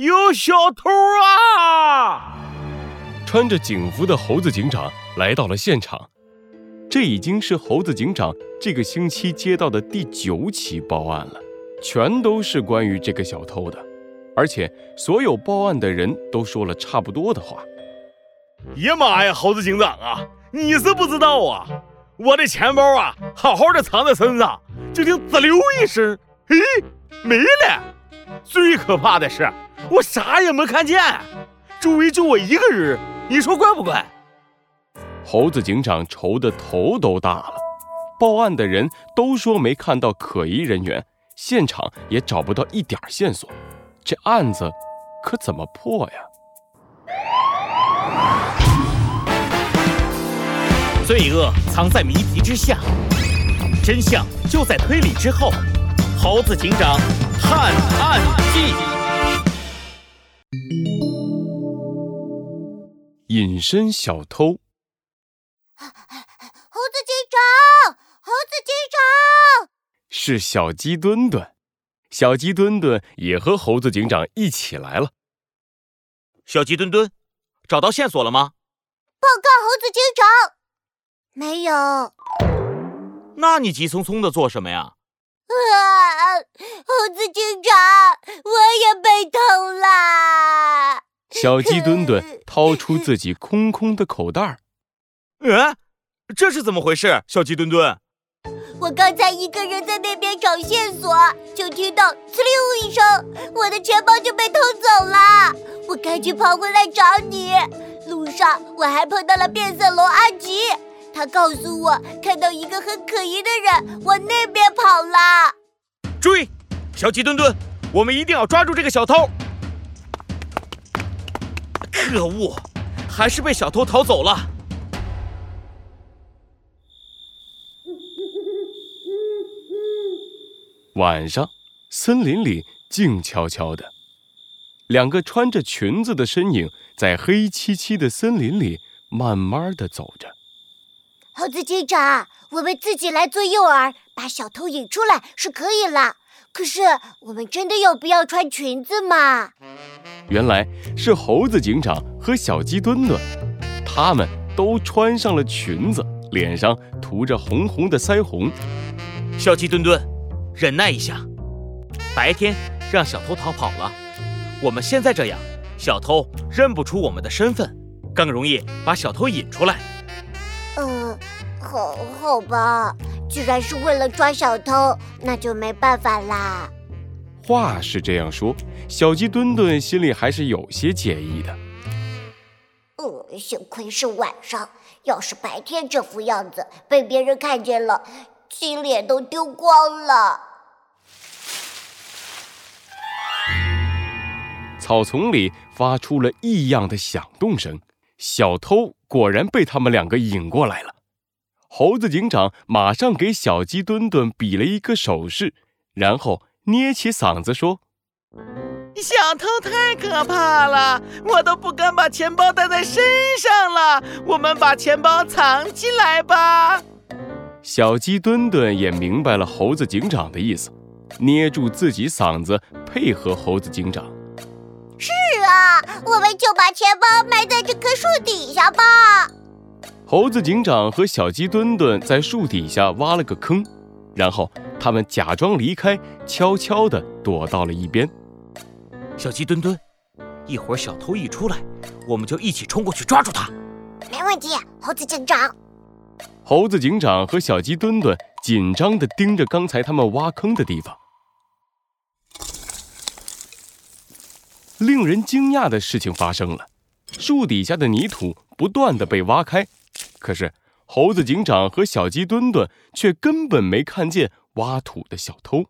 有小偷啊！穿着警服的猴子警长来到了现场。这已经是猴子警长这个星期接到的第九起报案了，全都是关于这个小偷的，而且所有报案的人都说了差不多的话。呀妈呀，猴子警长啊，你是不知道啊，我的钱包啊，好好的藏在身上，就听滋溜一声，嘿，没了。最可怕的是，我啥也没看见，周围就我一个人，你说怪不怪？猴子警长愁得头都大了。报案的人都说没看到可疑人员，现场也找不到一点线索，这案子可怎么破呀？罪恶藏在谜题之下，真相就在推理之后。猴子警长探隐身小偷。猴子警长，猴子警长，是小鸡墩墩。小鸡墩墩也和猴子警长一起来了。小鸡墩墩，找到线索了吗？报告猴子警长，没有。那你急匆匆的做什么呀？啊！猴子警长，我也被偷了。小鸡墩墩掏出自己空空的口袋儿。嗯，这是怎么回事？小鸡墩墩，我刚才一个人在那边找线索，就听到“呲溜”一声，我的钱包就被偷走了。我赶紧跑回来找你。路上我还碰到了变色龙阿吉。他告诉我看到一个很可疑的人往那边跑了。追，小鸡墩墩，我们一定要抓住这个小偷。可恶，还是被小偷逃走了。晚上，森林里静悄悄的，两个穿着裙子的身影在黑漆漆的森林里慢慢的走着。猴子警长，我们自己来做诱饵，把小偷引出来是可以了。可是，我们真的有必要穿裙子吗？原来是猴子警长和小鸡墩墩，他们都穿上了裙子，脸上涂着红红的腮红。小鸡墩墩，忍耐一下，白天让小偷逃跑了，我们现在这样，小偷认不出我们的身份，更容易把小偷引出来。嗯。好，好吧，既然是为了抓小偷，那就没办法啦。话是这样说，小鸡墩墩心里还是有些介意的。呃，幸亏是晚上，要是白天这副样子被别人看见了，金脸都丢光了。草丛里发出了异样的响动声，小偷果然被他们两个引过来了。猴子警长马上给小鸡墩墩比了一个手势，然后捏起嗓子说：“小偷太可怕了，我都不敢把钱包带在身上了。我们把钱包藏起来吧。”小鸡墩墩也明白了猴子警长的意思，捏住自己嗓子配合猴子警长。是啊，我们就把钱包埋在这棵树底下吧。猴子警长和小鸡墩墩在树底下挖了个坑，然后他们假装离开，悄悄地躲到了一边。小鸡墩墩，一会儿小偷一出来，我们就一起冲过去抓住他。没问题，猴子警长。猴子警长和小鸡墩墩紧张地盯着刚才他们挖坑的地方。令人惊讶的事情发生了，树底下的泥土不断地被挖开。可是，猴子警长和小鸡墩墩却根本没看见挖土的小偷。